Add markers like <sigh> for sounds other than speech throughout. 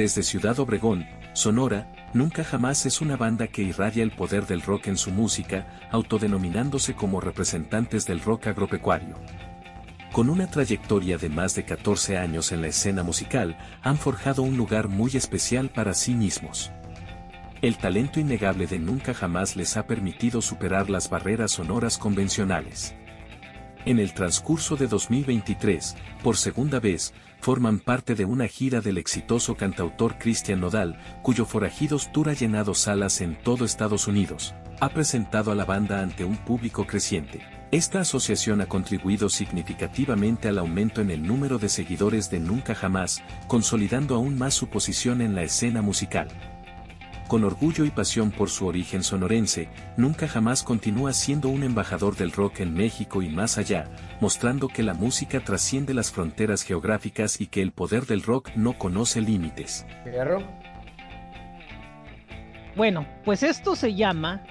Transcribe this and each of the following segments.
Desde Ciudad Obregón, Sonora, Nunca Jamás es una banda que irradia el poder del rock en su música, autodenominándose como representantes del rock agropecuario. Con una trayectoria de más de 14 años en la escena musical, han forjado un lugar muy especial para sí mismos. El talento innegable de Nunca Jamás les ha permitido superar las barreras sonoras convencionales. En el transcurso de 2023, por segunda vez, forman parte de una gira del exitoso cantautor Cristian Nodal, cuyo Forajidos Tour ha llenado salas en todo Estados Unidos. Ha presentado a la banda ante un público creciente. Esta asociación ha contribuido significativamente al aumento en el número de seguidores de Nunca Jamás, consolidando aún más su posición en la escena musical con orgullo y pasión por su origen sonorense, nunca jamás continúa siendo un embajador del rock en México y más allá, mostrando que la música trasciende las fronteras geográficas y que el poder del rock no conoce límites. Bueno, pues esto se llama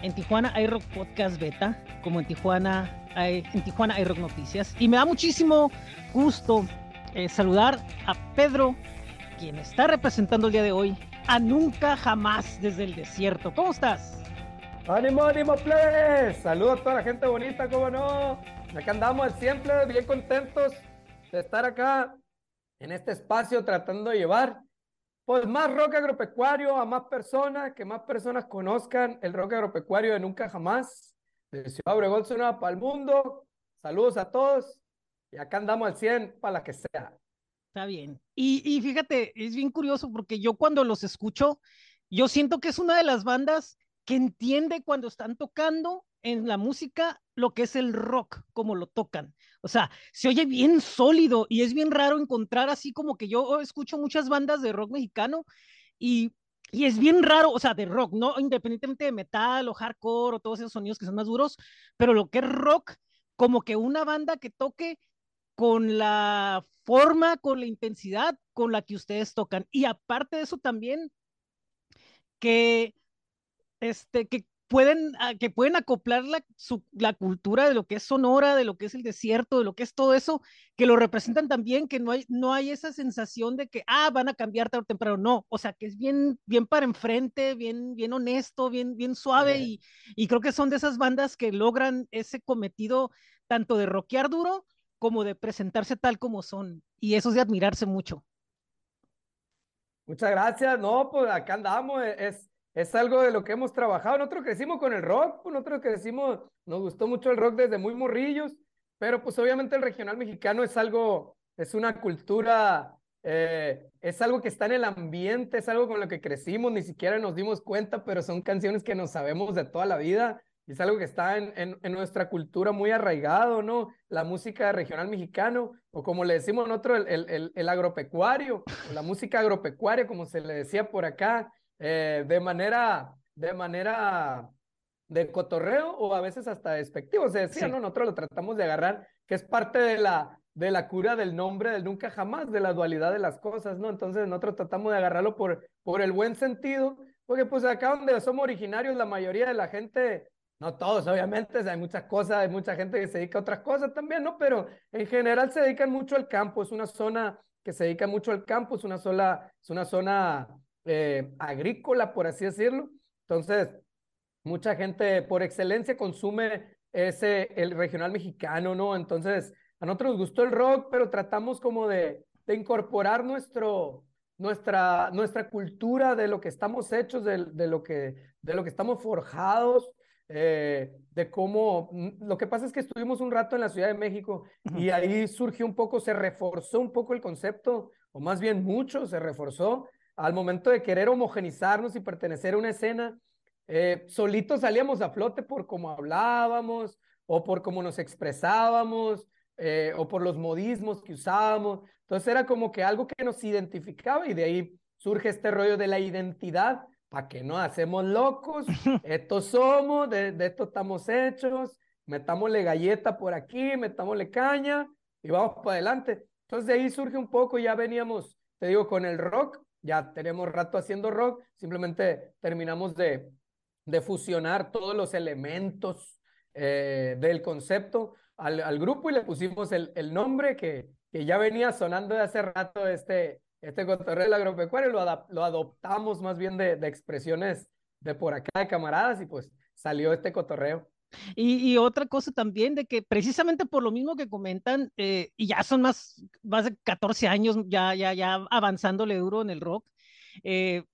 en Tijuana hay Rock Podcast Beta, como en Tijuana hay, en Tijuana hay Rock Noticias. Y me da muchísimo gusto eh, saludar a Pedro, quien está representando el día de hoy a Nunca Jamás desde el desierto. ¿Cómo estás? ¡Ánimo, ánimo, plebes! Saludos a toda la gente bonita, ¿cómo no? Acá andamos siempre bien contentos de estar acá en este espacio tratando de llevar pues más rock agropecuario a más personas, que más personas conozcan el rock agropecuario de Nunca Jamás, de Ciudad Obregón, Sonora para el mundo. Saludos a todos y acá andamos al 100 para la que sea. Está bien. Y, fíjate, es bien curioso porque yo cuando los escucho, yo siento que es una de las bandas que entiende cuando están tocando en la música lo que es el rock, como lo tocan. O sea, se oye bien sólido y es bien raro encontrar así como que yo escucho muchas bandas de rock mexicano y, y es bien raro, o sea, de rock, no independientemente de metal o hardcore o todos esos sonidos que son más duros, pero lo que es rock, como que una banda que toque con la forma, con la intensidad con la que ustedes tocan. Y aparte de eso también, que, este, que pueden, ah, que pueden acoplar la, la cultura de lo que es Sonora, de lo que es el desierto, de lo que es todo eso, que lo representan también, que no hay, no hay esa sensación de que, ah, van a cambiar tarde o temprano, no, o sea, que es bien, bien para enfrente, bien, bien honesto, bien, bien suave, y, y creo que son de esas bandas que logran ese cometido tanto de rockear duro, como de presentarse tal como son. Y eso es de admirarse mucho. Muchas gracias. No, pues acá andamos. E-, es, es algo de lo que hemos trabajado. Nosotros crecimos con el rock, pues nosotros crecimos, nos gustó mucho el rock desde muy morrillos, pero pues obviamente el regional mexicano es algo, es una cultura, eh, es algo que está en el ambiente, es algo con lo que crecimos, ni siquiera nos dimos cuenta, pero son canciones que nos sabemos de toda la vida es algo que está en, en, nuestra cultura muy arraigado, ¿no? La música regional mexicano, o como le decimos nosotros, el, el, el agropecuario, o la música agropecuaria, como se le decía por acá, eh, de manera, de manera de cotorreo o a veces hasta despectivo. Se decía, ¿no? Nosotros lo tratamos de agarrar, que es parte de la, de la cura del nombre del nunca jamás, de la dualidad de las cosas, ¿no? Entonces nosotros tratamos de agarrarlo por, por el buen sentido, porque pues acá donde somos originarios, la mayoría de la gente no todos, obviamente, hay muchas cosas, hay mucha gente que se dedica a otras cosas también, ¿no? Pero en general se dedican mucho al campo, es una zona que se dedica mucho al campo, es una, sola, es una zona eh, agrícola, por así decirlo. Entonces, mucha gente por excelencia consume ese, el regional mexicano, ¿no? Entonces, a nosotros nos gustó el rock, pero tratamos como de, de incorporar nuestro, nuestra, nuestra cultura de lo que estamos hechos, de, de, lo que, de lo que estamos forjados, eh, de cómo, mm, lo que pasa es que estuvimos un rato en la Ciudad de México y ahí surgió un poco, se reforzó un poco el concepto, o más bien mucho se reforzó al momento de querer homogenizarnos y pertenecer a una escena. Eh, solitos salíamos a flote por cómo hablábamos o por cómo nos expresábamos eh, o por los modismos que usábamos. Entonces era como que algo que nos identificaba y de ahí surge este rollo de la identidad para que no hacemos locos, <laughs> estos somos, de, esto estamos hechos, metámosle galleta por aquí, metámosle caña y vamos para adelante. Entonces de ahí surge un poco, ya veníamos, te digo, con el rock, ya tenemos rato haciendo rock, simplemente terminamos de, de fusionar todos los elementos eh, del concepto al, al, grupo y le pusimos el, el nombre que, que ya venía sonando de hace rato, este, este cotorreo del agropecuario, lo, lo adoptamos más bien de, de expresiones de por acá de camaradas y pues salió este cotorreo. Y, otra cosa también de que precisamente por lo mismo que comentan, eh, y ya son más, más de 14 años ya, ya, ya avanzándole duro en el rock, eh,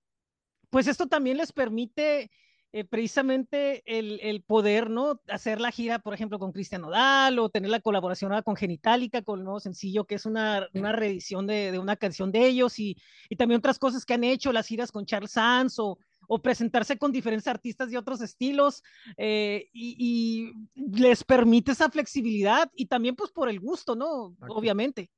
pues esto también les permite eh, precisamente el, el, poder, ¿no? Hacer la gira, por ejemplo, con Cristian Nodal o tener la colaboración con Genitalica, con el nuevo sencillo, que es una, una reedición de, de, una canción de ellos y, y, también otras cosas que han hecho, las giras con Charles Sanz o, o presentarse con diferentes artistas de otros estilos eh, y, y, les permite esa flexibilidad y también pues por el gusto, ¿no? Obviamente.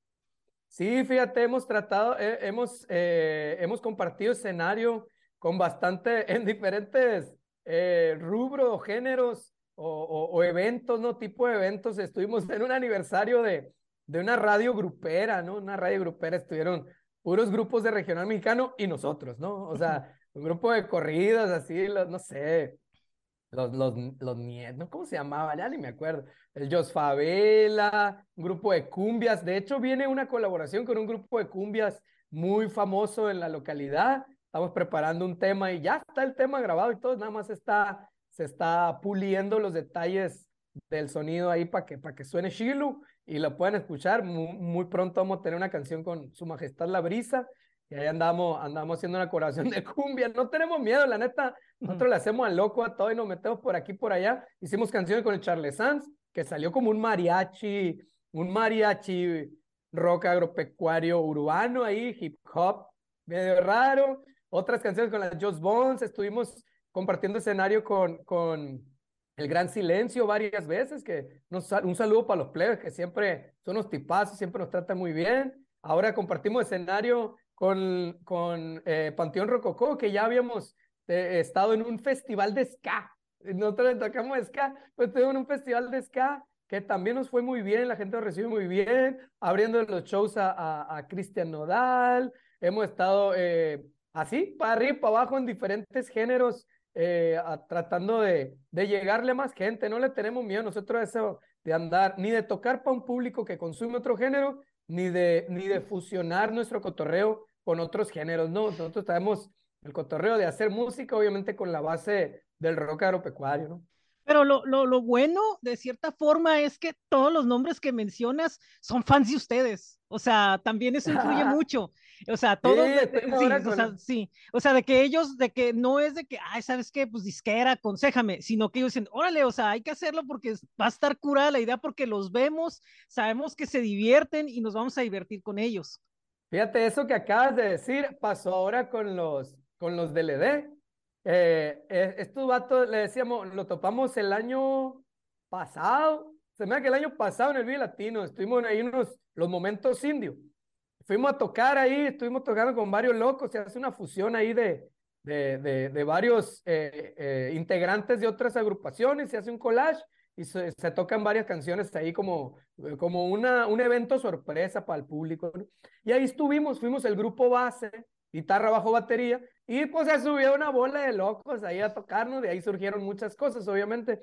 Sí, fíjate, hemos tratado, eh, hemos, hemos compartido escenario con bastante <laughs> en diferentes eh, rubros, géneros o, o, eventos, ¿no? Tipo de eventos. Estuvimos en un aniversario de, de una radio grupera, ¿no? Una radio grupera, estuvieron puros grupos de regional mexicano y nosotros, ¿no? O sea, <laughs> un grupo de corridos, así, los, no sé, los, los, los nietos, ¿cómo se llamaba? Ya ni me acuerdo. El Jos Favela, un grupo de cumbias. De hecho, viene una colaboración con un grupo de cumbias muy famoso en la localidad. Estamos preparando un tema y ya está el tema grabado y todo, nada más está, se está puliendo los detalles del sonido ahí para que, para que suene Shilu y lo puedan escuchar. Muy, muy, pronto vamos a tener una canción con Su Majestad la Brisa y ahí andamos, andamos haciendo una colaboración de <laughs> cumbia. No tenemos miedo, la neta. Nosotros le hacemos al loco a todo y nos metemos por aquí por allá. Hicimos canciones con el Charles Sanz, que salió como un mariachi, un mariachi rock agropecuario urbano ahí, hip hop, medio raro. Otras canciones con las Just Bones. Estuvimos compartiendo escenario con, con el Gran Silencio varias veces, que nos, un saludo para los players que siempre son unos tipazos, siempre nos tratan muy bien. Ahora compartimos escenario con, con eh, Panteón Rococó, que ya habíamos eh, estado en un festival de ska. Nosotros tocamos ska, pues estuvimos en un festival de ska que también nos fue muy bien, la gente nos recibió muy bien, abriendo los shows a, a, Cristian Nodal, hemos estado eh, así, para arriba, para abajo, en diferentes géneros, tratando de, de llegarle a más gente, no le tenemos miedo nosotros a eso de andar, ni de tocar para un público que consume otro género, ni de, ni de fusionar nuestro cotorreo con otros géneros, ¿no? Nosotros tenemos el cotorreo de hacer música, obviamente con la base del rock agropecuario. Pero lo, lo, lo, bueno, de cierta forma, es que todos los nombres que mencionas son fans de ustedes. O sea, también eso influye <laughs> mucho. O sea, todos, sí, sí, o sea, sí, o sea, de que ellos, de que no es de que, ay, ¿sabes qué? Pues disquera, aconsejame, sino que ellos dicen, órale, o sea, hay que hacerlo porque va a estar curada la idea porque los vemos, sabemos que se divierten y nos vamos a divertir con ellos. Fíjate, eso que acabas de decir pasó ahora con los, con los DLD. Eh, estos vatos, le decíamos, lo topamos el año pasado. Se me da que el año pasado en el Vive Latino estuvimos ahí unos, los momentos indios. Fuimos a tocar ahí, estuvimos tocando con varios locos, se hace una fusión ahí de, de, de, de varios eh, eh, integrantes de otras agrupaciones, se hace un collage y se, tocan varias canciones ahí como, eh, como una, un evento sorpresa para el público. Y ahí estuvimos, fuimos el grupo base, guitarra bajo batería, y pues se subió una bola de locos ahí a tocarnos, de ahí surgieron muchas cosas, obviamente,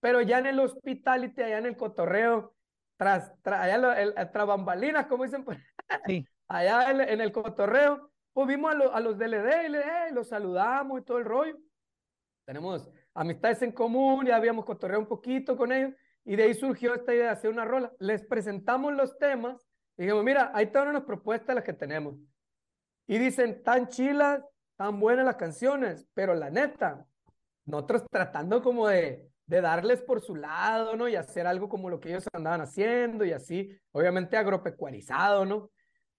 pero ya en el hospitality, allá en el cotorreo, tras, allá el, tras bambalinas, como dicen, sí. <laughs> allá en, el cotorreo, pues vimos a, a los DLD y le, los saludamos y todo el rollo. Tenemos amistades en común, ya habíamos cotorreado un poquito con ellos, y de ahí surgió esta idea de hacer una rola. Les presentamos los temas, y dijimos, mira, ahí están unas propuestas las que tenemos. Y dicen, tan chilas, tan buenas las canciones, pero la neta, nosotros tratando como de, de darles por su lado, ¿no? Y hacer algo como lo que ellos andaban haciendo y así, obviamente agropecuarizado, ¿no?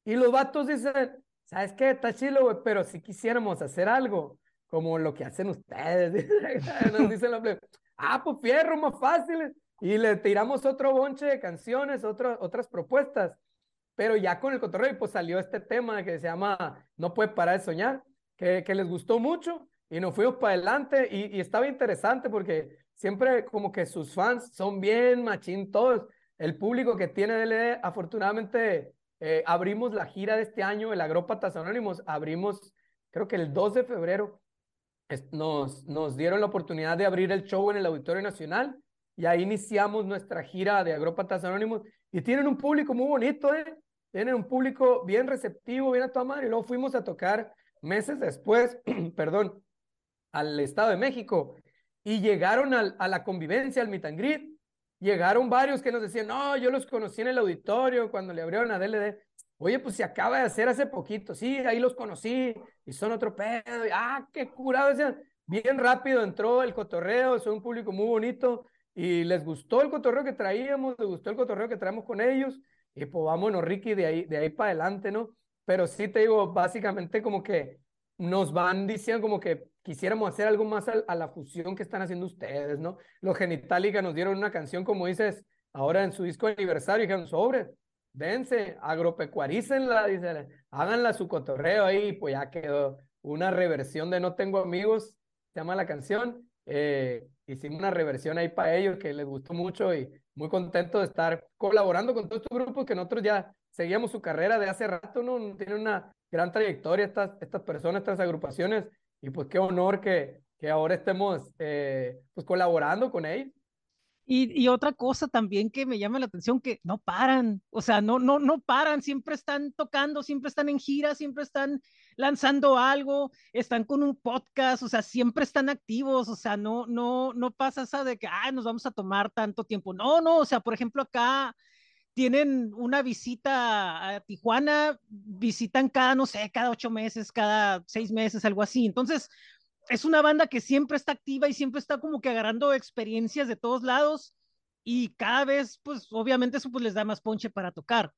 Y los vatos dicen, ¿sabes qué? Está chilo, güey, pero si quisiéramos hacer algo como lo que hacen ustedes. <laughs> Nos dicen los ah, pues fierro, más fácil. Y le tiramos otro bonche de canciones, otras propuestas. Pero ya con el cotorreo, pues salió este tema que se llama No puede parar de soñar, que, que les gustó mucho y nos fuimos para adelante y, y, estaba interesante porque siempre como que sus fans son bien machín todos. El público que tiene DLD, afortunadamente, eh, abrimos la gira de este año, el Agrópatas Anónimos, abrimos creo que el 2 de febrero nos, nos dieron la oportunidad de abrir el show en el Auditorio Nacional y ahí iniciamos nuestra gira de Agrópatas Anónimos y tienen un público muy bonito, ¿eh? tienen un público bien receptivo, bien a tu madre, y luego fuimos a tocar meses después, <clears throat> perdón, al Estado de México, y llegaron a la convivencia, al meet and greet, llegaron varios que nos decían, no, yo los conocí en el auditorio cuando le abrieron a DLD. Oye, pues se acaba de hacer hace poquito, sí, ahí los conocí y son otro pedo. Y, ah, qué curado. Bien rápido entró el cotorreo, son un público muy bonito y les gustó el cotorreo que traíamos, les gustó el cotorreo que traemos con ellos. Y pues vámonos, Ricky, de ahí, de ahí para adelante, ¿no? Pero sí te digo, básicamente como que nos van diciendo como que quisiéramos hacer algo más a, la fusión que están haciendo ustedes, ¿no? Los Genitalica nos dieron una canción, como dices, ahora en su disco aniversario, dijeron, sobre, dense, agropecuarícenla, dicen, háganla su cotorreo ahí, pues ya quedó una reversión de No Tengo Amigos, se llama la canción, eh, hicimos una reversión ahí para ellos que les gustó mucho y muy contento de estar colaborando con todos estos grupos que nosotros ya seguíamos su carrera de hace rato, ¿no? Tienen una gran trayectoria estas, estas personas, estas agrupaciones y pues qué honor que, que ahora estemos eh, pues colaborando con ellos. Y, otra cosa también que me llama la atención, que no paran, o sea, no, no, no paran, siempre están tocando, siempre están en gira, siempre están lanzando algo, están con un podcast, o sea, siempre están activos, o sea, no, no, no pasa esa de que, ay, nos vamos a tomar tanto tiempo. No, no, o sea, por ejemplo, acá tienen una visita a Tijuana, visitan cada, no sé, cada ocho meses, cada seis meses, algo así. Entonces, es una banda que siempre está activa y siempre está como que agarrando experiencias de todos lados y cada vez, pues obviamente eso pues les da más ponche para tocar.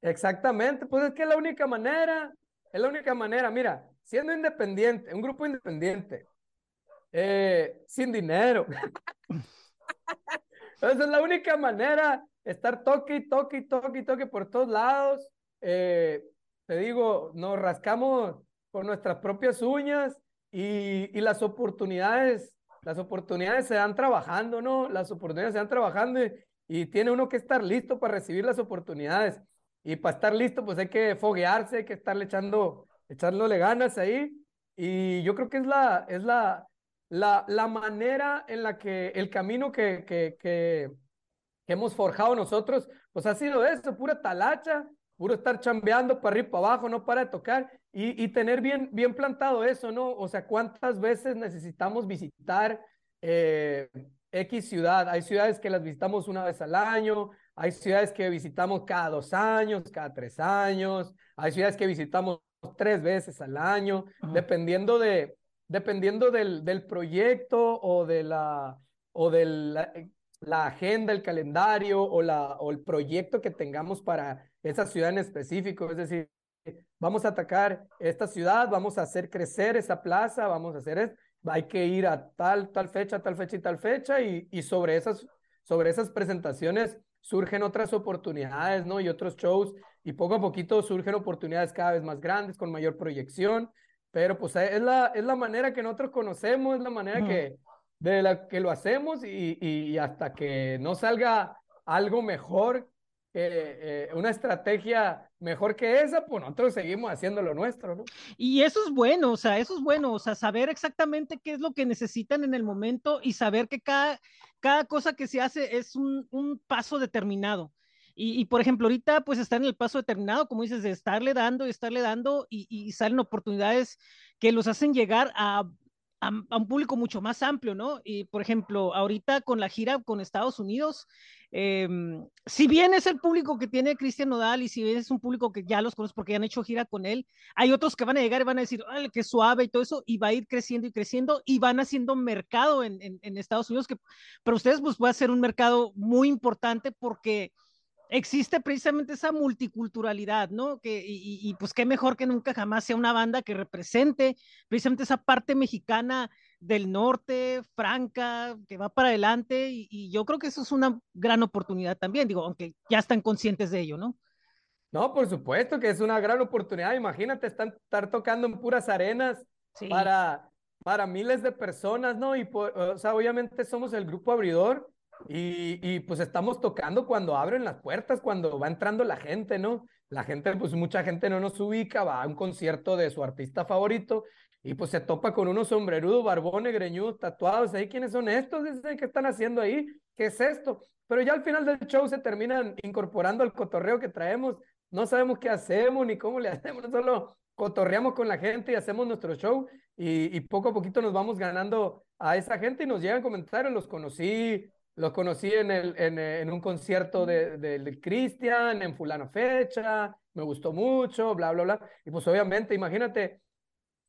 Exactamente, pues es que es la única manera, es la única manera, mira, siendo independiente, un grupo independiente, eh, sin dinero. <laughs> Esa es la única manera, estar toque y toque y toque y toque por todos lados. Eh, te digo, nos rascamos con nuestras propias uñas y, y, las oportunidades, las oportunidades se dan trabajando, ¿no? Las oportunidades se dan trabajando y, tiene uno que estar listo para recibir las oportunidades. Y para estar listo, pues hay que foguearse, hay que estarle echando, echándole ganas ahí. Y yo creo que es la, es la, la, la manera en la que el camino que, que, que, que hemos forjado nosotros, pues ha sido eso, pura talacha, puro estar chambeando para arriba, para abajo, no para de tocar y, y, tener bien, bien plantado eso, ¿no? O sea, ¿cuántas veces necesitamos visitar eh, X ciudad? Hay ciudades que las visitamos una vez al año, hay ciudades que visitamos cada dos años, cada tres años, hay ciudades que visitamos tres veces al año, dependiendo de, dependiendo del, del proyecto o de la, o de la, la, agenda, el calendario o, la, o el proyecto que tengamos para esa ciudad en específico. Es decir, vamos a atacar esta ciudad, vamos a hacer crecer esa plaza, vamos a hacer esto, hay que ir a tal, tal fecha, tal fecha y tal fecha, y, y sobre, esas, sobre esas presentaciones surgen otras oportunidades, ¿no? Y otros shows, y poco a poquito surgen oportunidades cada vez más grandes, con mayor proyección, pero pues es la, es la manera que nosotros conocemos, es la manera que, de la que lo hacemos, y, y hasta que no salga algo mejor eh, una estrategia mejor que esa, pues nosotros seguimos haciendo lo nuestro, ¿no? Y eso es bueno, o sea, eso es bueno, o sea, saber exactamente qué es lo que necesitan en el momento y saber que cada, cada cosa que se hace es un, un paso determinado. Y, y, por ejemplo, ahorita pues están en el paso determinado, como dices, de estarle dando y estarle dando y, y salen oportunidades que los hacen llegar a, a, un público mucho más amplio, ¿no? Y por ejemplo, ahorita con la gira con Estados Unidos, eh, si bien es el público que tiene Cristian Nodal y si bien es un público que ya los conoce porque ya han hecho gira con él, hay otros que van a llegar y van a decir, ay, qué suave y todo eso, y va a ir creciendo y creciendo y van haciendo mercado en Estados Unidos, que para ustedes pues va a ser un mercado muy importante porque existe precisamente esa multiculturalidad, ¿no? Que, y, y, pues qué mejor que nunca jamás sea una banda que represente precisamente esa parte mexicana del norte, franca, que va para adelante, y, y, yo creo que eso es una gran oportunidad también, digo, aunque ya están conscientes de ello, ¿no? No, por supuesto que es una gran oportunidad, imagínate están, estar tocando en puras arenas sí. para, para miles de personas, ¿no? Y, o sea, obviamente somos el grupo abridor, y, y, pues estamos tocando cuando abren las puertas, cuando va entrando la gente, ¿no? La gente, pues mucha gente no nos ubica, va a un concierto de su artista favorito y pues se topa con unos sombrerudos, barbones, greñudos, tatuados. ¿Ahí quiénes son estos? ¿Qué están haciendo ahí? ¿Qué es esto? Pero ya al final del show se terminan incorporando al cotorreo que traemos no sabemos qué hacemos ni cómo le <laughs> hacemos, solo cotorreamos con la gente y hacemos nuestro show y, poco a poquito nos vamos ganando a esa gente y nos llegan comentarios, los conocí, los conocí en, el, en, en un concierto de, de, Cristian, en fulano fecha, me gustó mucho, bla, bla, bla. Y pues obviamente, imagínate,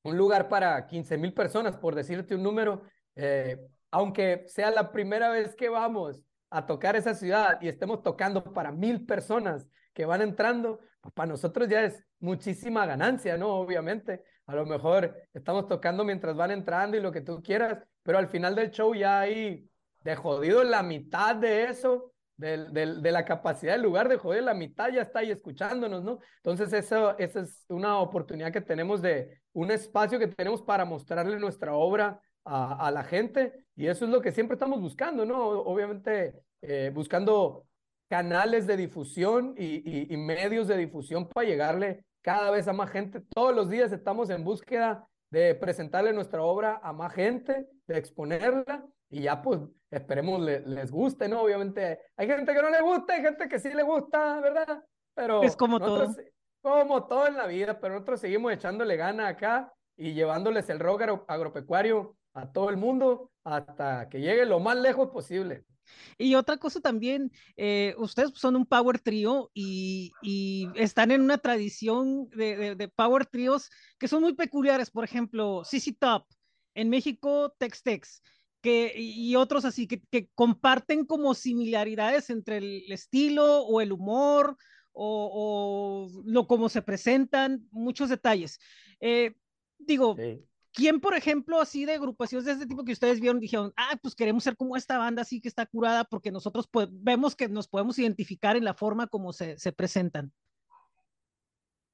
un lugar para 15 mil personas, por decirte un número, eh, aunque sea la primera vez que vamos a tocar esa ciudad y estemos tocando para mil personas que van entrando, pues para nosotros ya es muchísima ganancia, ¿no? Obviamente, a lo mejor estamos tocando mientras van entrando y lo que tú quieras, pero al final del show ya hay de jodido la mitad de eso, de, de, la capacidad del lugar, de jodido la mitad ya está ahí escuchándonos, ¿no? Entonces, eso, esa es una oportunidad que tenemos de un espacio que tenemos para mostrarle nuestra obra a, a la gente y eso es lo que siempre estamos buscando, ¿no? Obviamente, eh, buscando canales de difusión y, medios de difusión para llegarle cada vez a más gente. Todos los días estamos en búsqueda de presentarle nuestra obra a más gente, de exponerla y ya pues esperemos les guste, ¿no? Obviamente hay gente que no le gusta, hay gente que sí le gusta, ¿verdad? Pero es como todo. Como todo en la vida, pero nosotros seguimos echándole gana acá y llevándoles el rock agropecuario a todo el mundo hasta que llegue lo más lejos posible. Y otra cosa también, eh, ustedes son un power trio y, están en una tradición de, power trios que son muy peculiares. Por ejemplo, CC Top, en México, Tex Tex, que, y otros así, que, comparten como similaridades entre el estilo o el humor o, lo como se presentan, muchos detalles. Eh, digo, ¿Quién, por ejemplo, así de agrupaciones de este tipo que ustedes vieron, dijeron, ah, pues queremos ser como esta banda así que está curada porque nosotros vemos que nos podemos identificar en la forma como se, se presentan?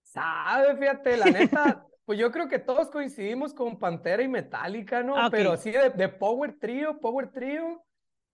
Sabe, fíjate, la neta, pues yo creo que todos coincidimos con Pantera y Metallica, ¿no? Ah, Pero así de, de, Power Trio, Power Trio,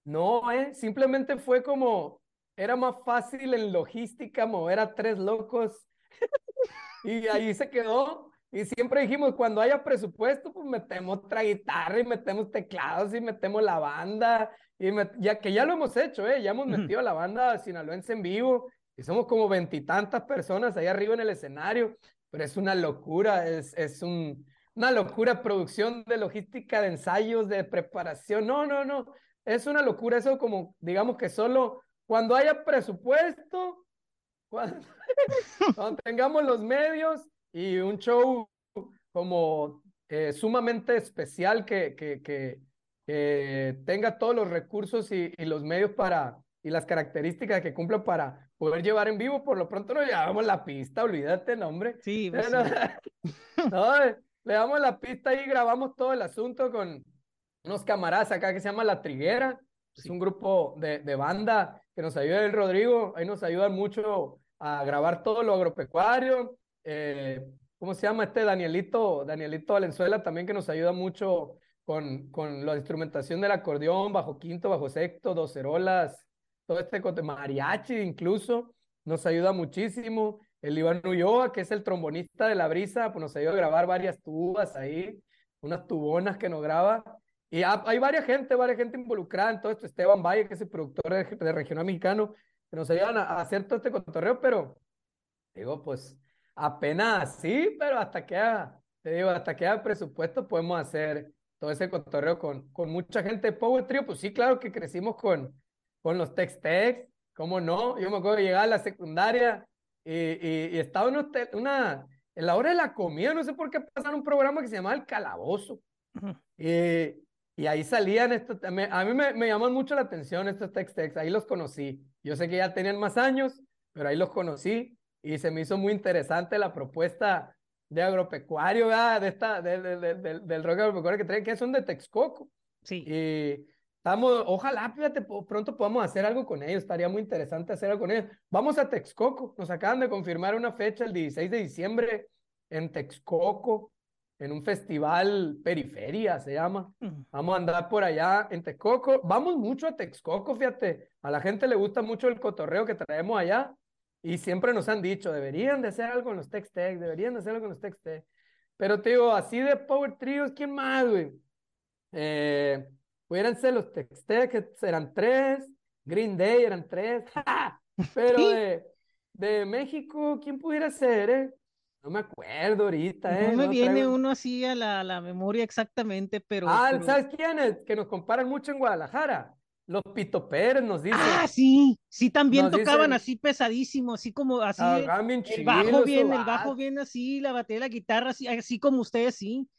no, ¿eh? Simplemente fue como, era más fácil en logística mover a tres locos <laughs> y ahí se quedó. Y siempre dijimos, cuando haya presupuesto, pues metemos otra guitarra y metemos teclados y metemos la banda. Y ya que ya lo hemos hecho, ¿eh? ya hemos metido la banda sinaloense en vivo y somos como veintitantas personas ahí arriba en el escenario. Pero es una locura, es, es un, una locura producción de logística, de ensayos, de preparación. No, no, no. Es una locura eso como, digamos que solo cuando haya presupuesto, <laughs> cuando tengamos los medios y un show como eh, sumamente especial que, que, que, tenga todos los recursos y, y, los medios para y las características que cumpla para poder llevar en vivo. Por lo pronto nos llevamos la pista, olvídate, nombre. Sí, <laughs> pues <laughs> no, eh, le damos la pista y grabamos todo el asunto con unos camaradas acá que se llama La Triguera. Es un grupo de, de banda que nos ayuda el Rodrigo. Ahí nos ayudan mucho a grabar todo lo agropecuario eh, ¿cómo se llama este Danielito? Danielito Valenzuela también que nos ayuda mucho con, con la instrumentación del acordeón, bajo quinto, bajo sexto, docerolas, todo este mariachi incluso, nos ayuda muchísimo. El Iván Ulloa, que es el trombonista de la brisa, pues nos ayuda a grabar varias tubas ahí, unas tubonas que nos graba. Y hay varias gente, varias gente involucrada en todo esto. Esteban Valle, que es el productor de, de Regional Mexicano, que nos ayudan a, a hacer todo este cotorreo, pero digo, pues apenas sí, pero hasta que haya, te digo, hasta que haya presupuesto podemos hacer todo ese cotorreo con, con mucha gente de Power Trio. Pues sí, claro que crecimos con, con los Tex Tex, ¿cómo no? Yo me acuerdo de llegar a la secundaria y, y, estaba en una, en la hora de la comida, no sé por qué pasaron un programa que se llamaba El Calabozo. y, y, ahí salían estos, a mí me, me llaman mucho la atención estos Tex Tex, ahí los conocí. Yo sé que ya tenían más años, pero ahí los conocí y se me hizo muy interesante la propuesta de agropecuario, de esta, del rock agropecuario que traen, que son de Texcoco. Sí. Y estamos, ojalá, fíjate, pronto podamos hacer algo con ellos, estaría muy interesante hacer algo con ellos. Vamos a Texcoco, nos acaban de confirmar una fecha el 16 de diciembre en Texcoco, en un festival periferia se llama. Vamos a andar por allá en Texcoco. Vamos mucho a Texcoco, fíjate. A la gente le gusta mucho el cotorreo que traemos allá. Y siempre nos han dicho, deberían de hacer algo con los Tex Tex, deberían de hacer algo con los Tex Tex. Pero te digo, así de Power Trios, ¿quién más, güey? Eh, pudieran ser los Tex Tex, que eran tres, Green Day eran tres, <laughs> pero de México, ¿quién pudiera ser, eh? No me acuerdo ahorita, ¿eh? No me viene uno así a la, la, memoria exactamente, pero. Ah, ¿sabes quién es? Que nos comparan mucho en Guadalajara. Los Pito Pérez nos dicen. Ah, sí, sí, también tocaban así pesadísimo, así como así. Ah, el bajo bien, el bajo bien así, la batería, la guitarra así, así como ustedes, sí.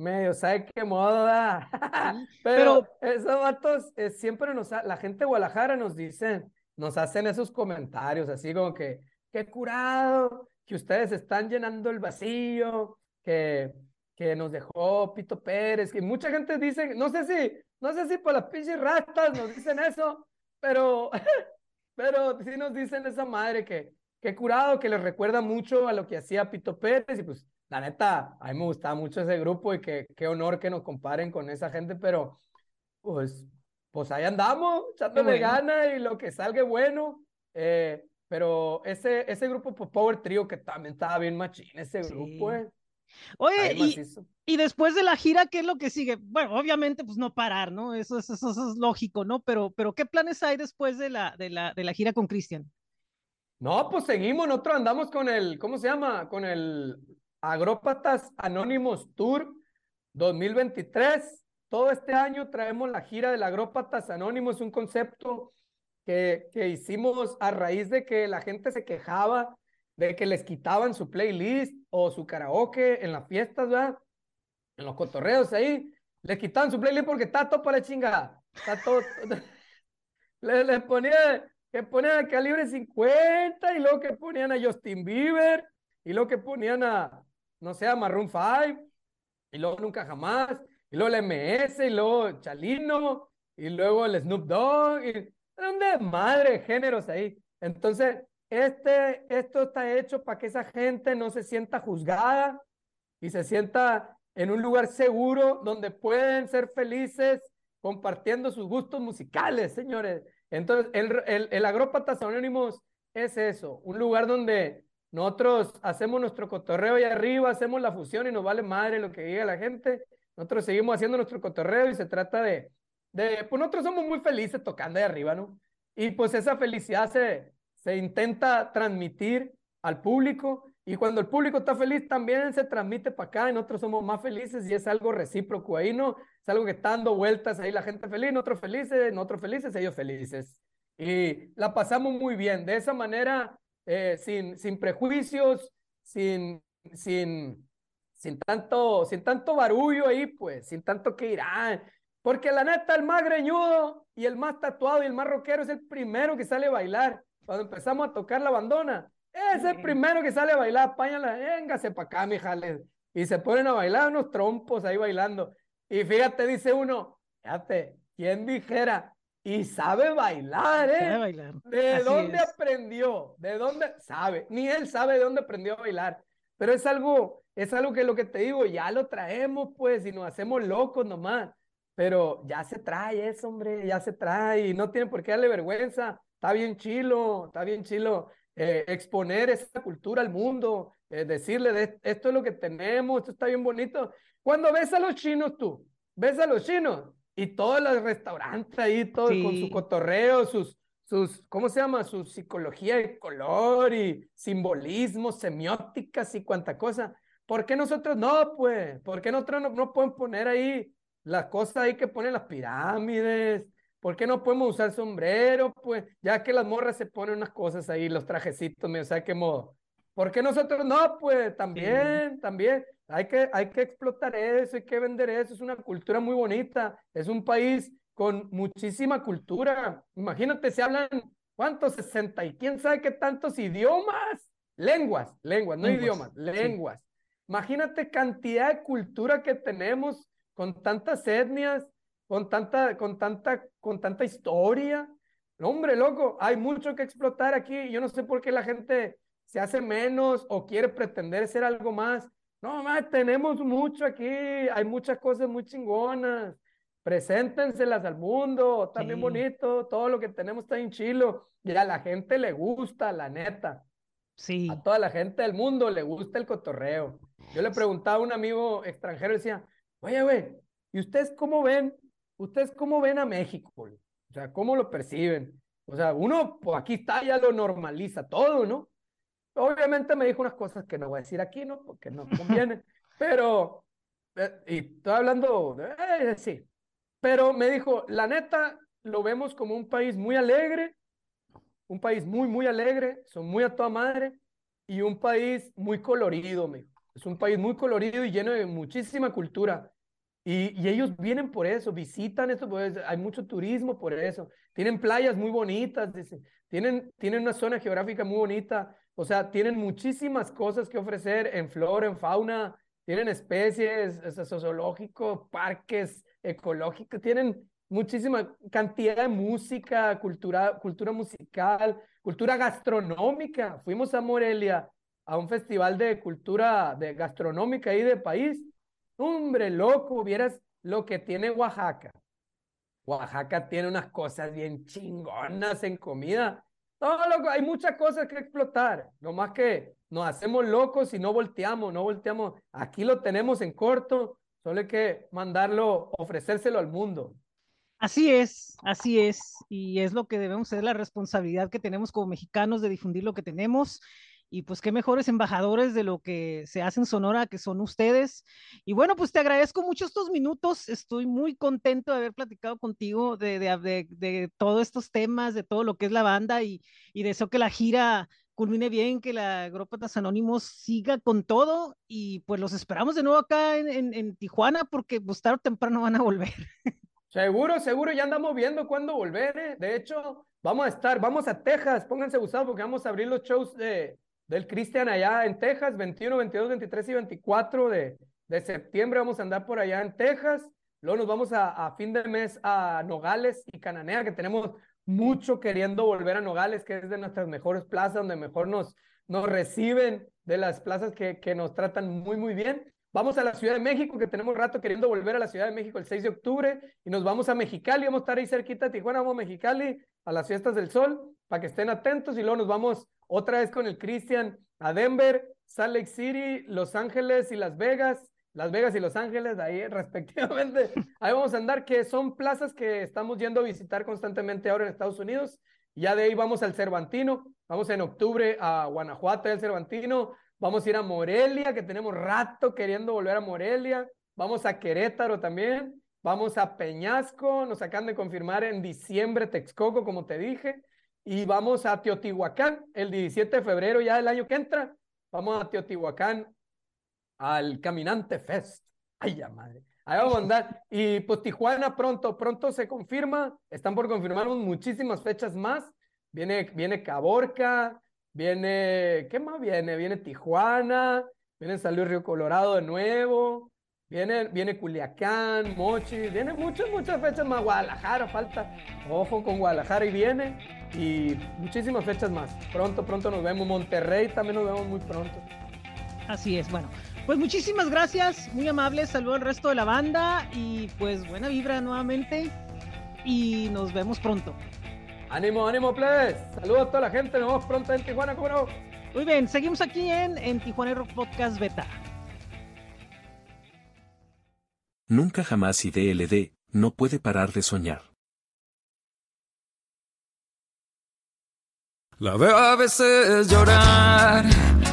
Medio, ¿sabe qué moda? <laughs> pero, esos vatos eh, siempre nos, la gente de Guadalajara nos dicen, nos hacen esos comentarios así como que, qué curado, que ustedes están llenando el vacío, que, que nos dejó Pito Pérez, que mucha gente dice, no sé si, no sé si por las pinches rastas nos dicen eso, pero, <laughs> pero sí nos dicen esa madre que, que curado, que les recuerda mucho a lo que hacía Pito Pérez y pues la neta, a mí me gustaba mucho ese grupo y que qué honor que nos comparen con esa gente, pero pues, pues ahí andamos, echándole bueno. gana y lo que salga bueno. Eh, pero ese, ese grupo pues, Power Trio que también estaba bien machín, ese grupo, eh. Oye, y, y, después de la gira, ¿qué es lo que sigue? Bueno, obviamente, pues no parar, ¿no? Eso, eso, eso es lógico, ¿no? Pero, pero ¿qué planes hay después de la, de la, de la gira con Cristian? No, pues seguimos, nosotros andamos con el, ¿cómo se llama? Con el Agrópatas Anónimos Tour 2023. Todo este año traemos la gira del Agrópatas Anónimos, un concepto que, hicimos a raíz de que la gente se quejaba de que les quitaban su playlist o su karaoke en las fiestas, ¿verdad? En los cotorreos ahí. Les quitaban su playlist porque está todo para la chingada. Está todo. <laughs> les, les ponía que ponían a calibre 50 y luego que ponían a Justin Bieber y luego que ponían a, no sé, a Maroon 5 y luego Nunca Jamás y luego el MS y luego Chalino y luego el Snoop Dogg y un desmadre de géneros ahí. Entonces, este, esto está hecho para que esa gente no se sienta juzgada y se sienta en un lugar seguro donde pueden ser felices compartiendo sus gustos musicales, señores. Entonces, el, el, el Agrópatas Anónimos es eso, un lugar donde nosotros hacemos nuestro cotorreo y arriba, hacemos la fusión y nos vale madre lo que diga la gente. Nosotros seguimos haciendo nuestro cotorreo y se trata de de, pues nosotros somos muy felices tocando de arriba, ¿no? Y pues esa felicidad se, se intenta transmitir al público y cuando el público está feliz también se transmite para acá y nosotros somos más felices y es algo recíproco ahí, ¿no? Es algo que está dando vueltas ahí la gente feliz, nosotros felices, nosotros felices, ellos felices. Y la pasamos muy bien, de esa manera, eh, sin, sin prejuicios, sin, sin, sin, tanto, sin tanto barullo ahí, pues, sin tanto que irán, porque la neta, el más greñudo y el más tatuado y el más rockero es el primero que sale a bailar. Cuando empezamos a tocar la bandona, es el primero que sale a bailar. Páñala, véngase para acá, mijales. Y se ponen a bailar unos trompos ahí bailando. Y fíjate, dice uno, fíjate, ¿quién dijera? Y sabe bailar, ¿eh? Sabe bailar. ¿De dónde aprendió? ¿De dónde? Sabe. Ni él sabe de dónde aprendió a bailar. Pero es algo, es algo que lo que te digo, ya lo traemos, pues, y nos hacemos locos nomás pero ya se trae eso, hombre, ya se trae y no tiene por qué darle vergüenza. Está bien chilo, está bien chilo eh, exponer esa cultura al mundo, eh, decirle de, esto es lo que tenemos, esto está bien bonito. Cuando ves a los chinos tú, ves a los chinos y todos los restaurantes ahí, todos con su cotorreo, sus, sus, ¿cómo se llama? Su psicología de color y simbolismo, semióticas y cuánta cosa. ¿Por qué nosotros no, pues? ¿Por qué nosotros no, no podemos poner ahí las cosas ahí que ponen las pirámides. ¿Por qué no podemos usar sombrero? Pues ya que las morras se ponen unas cosas ahí, los trajecitos, me sea qué modo. ¿Por qué nosotros no? Pues también, también. Hay que, hay que explotar eso, hay que vender eso. Es una cultura muy bonita. Es un país con muchísima cultura. Imagínate, se hablan, ¿cuántos? 60 y quién sabe qué tantos idiomas. Lenguas, lenguas, no idiomas, lenguas. Imagínate cantidad de cultura que tenemos con tantas etnias, con tanta, con tanta, con tanta historia. hombre, loco, hay mucho que explotar aquí. Yo no sé por qué la gente se hace menos o quiere pretender ser algo más. No, más, tenemos mucho aquí, hay muchas cosas muy chingonas. Preséntenselas al mundo, está bien bonito, todo lo que tenemos está en chilo. Y a la gente le gusta, la neta. Sí. A toda la gente del mundo le gusta el cotorreo. Yo le preguntaba a un amigo extranjero, decía, Oye, güey, ¿y ustedes cómo ven? ¿Ustedes cómo ven a México? O sea, ¿cómo lo perciben? O sea, uno, pues aquí está, ya lo normaliza todo, ¿no? Obviamente me dijo unas cosas que no voy a decir aquí, ¿no? Porque no <laughs> conviene, pero, eh, y estoy hablando, eh, sí, pero me dijo, la neta, lo vemos como un país muy alegre, un país muy, muy alegre, son muy a toda madre, y un país muy colorido, me Es un país muy colorido y lleno de muchísima cultura. Y, y, ellos vienen por eso, visitan esto, pues, hay mucho turismo por eso. Tienen playas muy bonitas. Tienen, tienen una zona geográfica muy bonita. O sea, tienen muchísimas cosas que ofrecer en flora, en fauna. Tienen especies, zoológicos, parques ecológicos. Tienen muchísima cantidad de música, cultura, cultura musical, cultura gastronómica. Fuimos a Morelia a un festival de cultura de gastronómica ahí de país Hombre, loco, vieras lo que tiene Oaxaca. Oaxaca tiene unas cosas bien chingonas en comida. No, loco, hay muchas cosas que explotar. No más que nos hacemos locos y no volteamos, no volteamos. Aquí lo tenemos en corto, solo hay que mandarlo, ofrecérselo al mundo. Así es, así es, y es lo que debemos ser la responsabilidad que tenemos como mexicanos de difundir lo que tenemos y pues qué mejores embajadores de lo que se hace en Sonora que son ustedes. Y bueno, pues te agradezco mucho estos minutos. Estoy muy contento de haber platicado contigo de, de, de, todos estos temas, de todo lo que es la banda y, y deseo que la gira culmine bien, que la Agrópatas Anónimos siga con todo y pues los esperamos de nuevo acá en, en, Tijuana porque pues tarde o temprano van a volver. <laughs> Seguro, seguro, ya andamos viendo cuándo volver. ¿eh? De hecho, vamos a estar, vamos a Texas, pónganse usados porque vamos a abrir los shows de, del Cristian allá en Texas, 21, 22, 23 y 24 de, de septiembre vamos a andar por allá en Texas. Luego nos vamos a, fin de mes a Nogales y Cananea, que tenemos mucho queriendo volver a Nogales, que es de nuestras mejores plazas, donde mejor nos, nos reciben, de las plazas que, que nos tratan muy, muy bien. Vamos a la Ciudad de México, que tenemos rato queriendo volver a la Ciudad de México el 6 de octubre, y nos vamos a Mexicali, vamos a estar ahí cerquita de Tijuana, vamos a Mexicali, a las fiestas del sol, para que estén atentos, y luego nos vamos otra vez con el Cristian a Denver, Salt Lake City, Los Ángeles y Las Vegas, Las Vegas y Los Ángeles, ahí <laughs> respectivamente. Ahí vamos a andar, que son plazas que estamos yendo a visitar constantemente ahora en Estados Unidos. Ya de ahí vamos al Cervantino, vamos en octubre a Guanajuato, el Cervantino, vamos a ir a Morelia, que tenemos rato queriendo volver a Morelia, vamos a Querétaro también, vamos a Peñasco, nos acaban de confirmar en diciembre Texcoco, como te dije, y vamos a Teotihuacán el 17 de febrero ya del año que entra. Vamos a Teotihuacán al Caminante Fest. Ay, ya madre. Ahí vamos a andar. Y pues Tijuana pronto, pronto se confirma. Están por confirmarnos muchísimas fechas más. Viene, viene Caborca, viene, ¿qué más viene? Viene Tijuana, viene San Luis Río Colorado de nuevo, viene, viene Culiacán, Mochi, viene muchas, muchas fechas más. Guadalajara falta. Ojo con Guadalajara y viene y muchísimas fechas más. Pronto, pronto nos vemos. Monterrey también nos vemos muy pronto. Así es, bueno. Pues muchísimas gracias, muy amables, saludo al resto de la banda y pues buena vibra nuevamente y nos vemos pronto. Ánimo, ánimo, please. Saludos a toda la gente, nos vemos pronto en Tijuana, ¿cómo no? Muy bien, seguimos aquí en, en Tijuana Rock Podcast Beta. Nunca jamás IDLD no puede parar de soñar. La veo a veces llorar,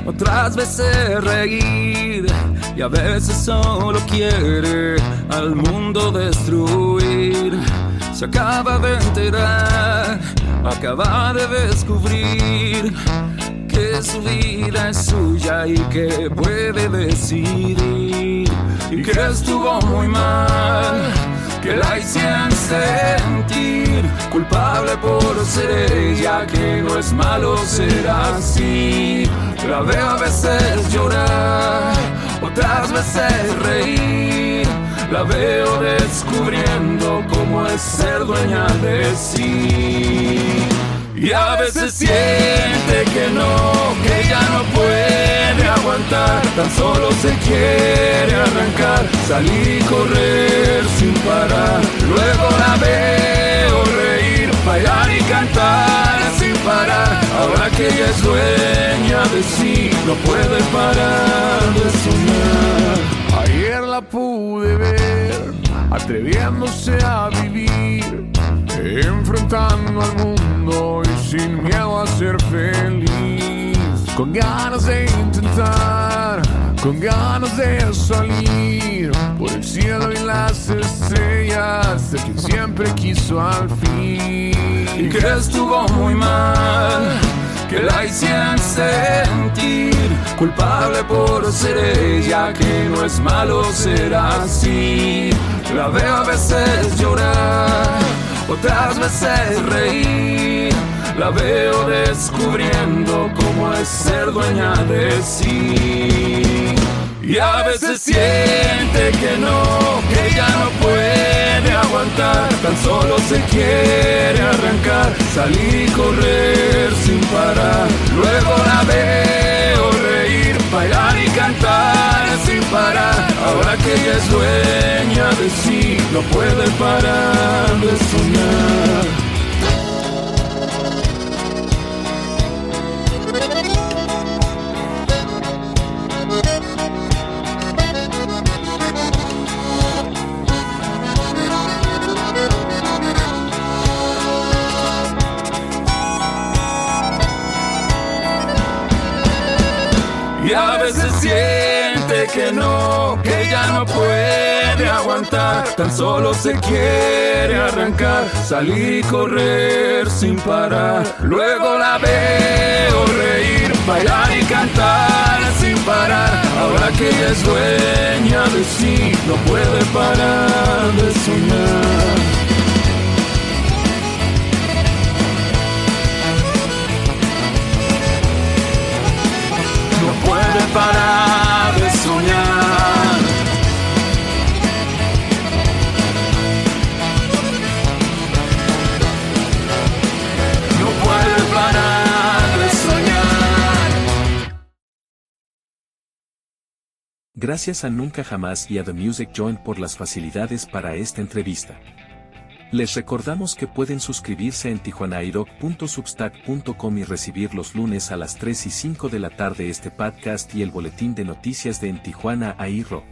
otras veces reír y a veces solo quiere al mundo destruir. Se acaba de enterar, acaba de descubrir que su vida es suya y que puede decidir y que estuvo muy mal que la hicieran sentir culpable por ser ella, que no es malo ser así. La veo a veces llorar, otras veces reír. La veo descubriendo cómo es ser dueña de sí. Y a veces siente que no, que ya no puede aguantar, tan solo se quiere arrancar, salir y correr sin parar. Luego la veo reír, bailar y cantar sin parar. Ahora que ella es dueña de sí, no puede parar de soñar. Ayer la pude ver atreviéndose a vivir, enfrentando al mundo y sin miedo a ser feliz, con ganas de intentar, con ganas de salir por el cielo y las estrellas, de quien siempre quiso al fin. Y que estuvo muy mal que la hicieran sentir culpable por ser ella, que no es malo ser así. La veo a veces llorar, otras veces reír. La veo descubriendo cómo es ser dueña de sí. Y a veces siente que no, que ya no puede aguantar, tan solo se quiere arrancar, salir y correr sin parar. Luego la veo reír, bailar y cantar sin parar. Ahora que ella es dueña no puede parar de soñar. Y a veces siente que no, que ya no puede Tan solo se quiere arrancar, salir y correr sin parar. Luego la veo reír, bailar y cantar sin parar. Ahora que ella es dueña de sí, no puede parar de soñar. no puede parar Gracias a Nunca Jamás y a The Music Joint por las facilidades para esta entrevista. Les recordamos que pueden suscribirse en tijuanairock.substack.com y recibir los lunes a las 3 y 5 de la tarde este podcast y el boletín de noticias de En Tijuana iRock.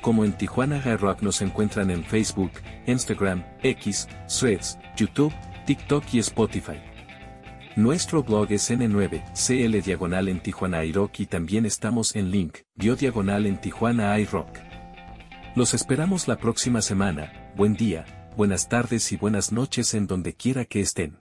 Como en Tijuana iRock nos encuentran en Facebook, Instagram, X, Threads, YouTube, TikTok y Spotify. Nuestro blog es N9, CL Diagonal en Tijuana iRock y también estamos en link, bio diagonal en Tijuana iRock. Los esperamos la próxima semana, buen día, buenas tardes y buenas noches en donde quiera que estén.